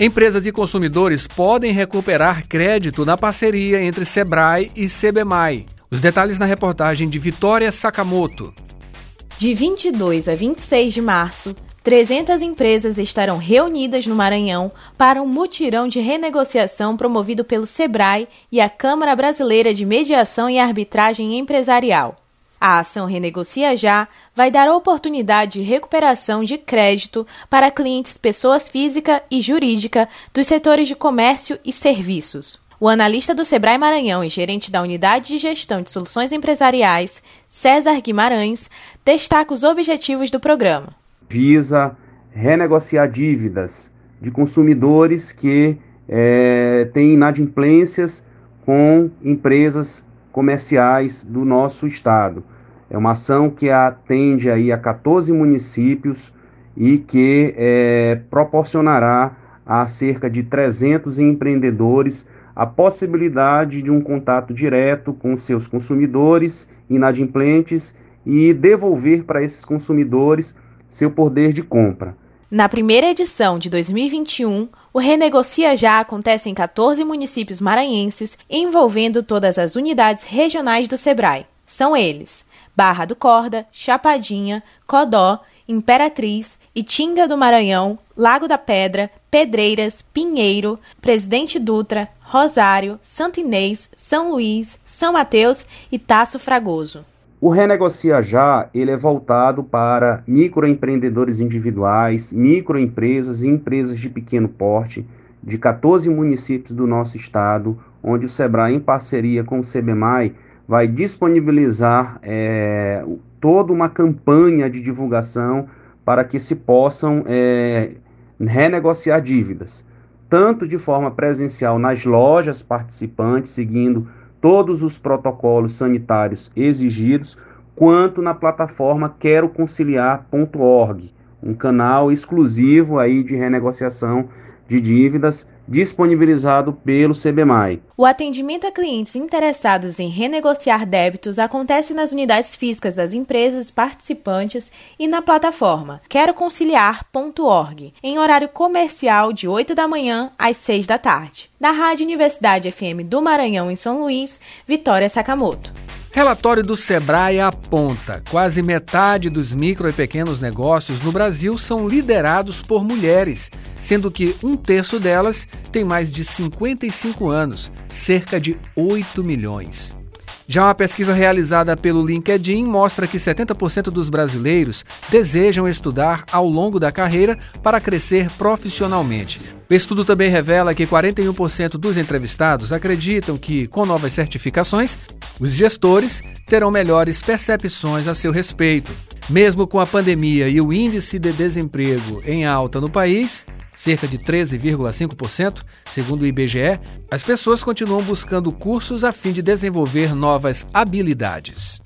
Empresas e consumidores podem recuperar crédito na parceria entre Sebrae e CBMAI. Os detalhes na reportagem de Vitória Sakamoto. De 22 a 26 de março, 300 empresas estarão reunidas no Maranhão para um mutirão de renegociação promovido pelo SEBRAE e a Câmara Brasileira de Mediação e Arbitragem Empresarial. A ação Renegocia Já vai dar oportunidade de recuperação de crédito para clientes pessoas física e jurídica dos setores de comércio e serviços. O analista do Sebrae Maranhão e gerente da Unidade de Gestão de Soluções Empresariais, César Guimarães, destaca os objetivos do programa. Visa renegociar dívidas de consumidores que é, têm inadimplências com empresas comerciais do nosso estado. É uma ação que atende aí a 14 municípios e que é, proporcionará a cerca de 300 empreendedores a possibilidade de um contato direto com seus consumidores inadimplentes e devolver para esses consumidores seu poder de compra. Na primeira edição de 2021, o Renegocia Já acontece em 14 municípios maranhenses, envolvendo todas as unidades regionais do Sebrae. São eles: Barra do Corda, Chapadinha, Codó, Imperatriz, Itinga do Maranhão, Lago da Pedra, Pedreiras, Pinheiro, Presidente Dutra, Rosário, Santo Inês, São Luís, São Mateus e Taço Fragoso. O Renegocia Já ele é voltado para microempreendedores individuais, microempresas e empresas de pequeno porte de 14 municípios do nosso estado, onde o SEBRAE, em parceria com o CBMAI, vai disponibilizar é, toda uma campanha de divulgação para que se possam é, renegociar dívidas, tanto de forma presencial nas lojas participantes, seguindo todos os protocolos sanitários exigidos, quanto na plataforma queroconciliar.org, um canal exclusivo aí de renegociação de dívidas disponibilizado pelo CBMAI. O atendimento a clientes interessados em renegociar débitos acontece nas unidades físicas das empresas participantes e na plataforma queroconciliar.org, em horário comercial de 8 da manhã às 6 da tarde. Da Rádio Universidade FM do Maranhão em São Luís, Vitória Sakamoto. Relatório do Sebrae aponta: quase metade dos micro e pequenos negócios no Brasil são liderados por mulheres, sendo que um terço delas tem mais de 55 anos, cerca de 8 milhões. Já uma pesquisa realizada pelo LinkedIn mostra que 70% dos brasileiros desejam estudar ao longo da carreira para crescer profissionalmente. O estudo também revela que 41% dos entrevistados acreditam que, com novas certificações, os gestores terão melhores percepções a seu respeito. Mesmo com a pandemia e o índice de desemprego em alta no país, cerca de 13,5%, segundo o IBGE, as pessoas continuam buscando cursos a fim de desenvolver novas habilidades.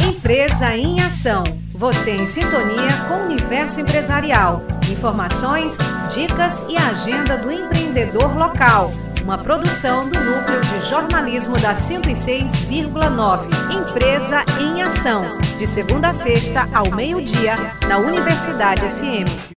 Empresa em Ação. Você em sintonia com o universo empresarial. Informações, dicas e agenda do empreendedor local. Uma produção do Núcleo de Jornalismo da 106,9. Empresa em Ação. De segunda a sexta, ao meio-dia, na Universidade FM.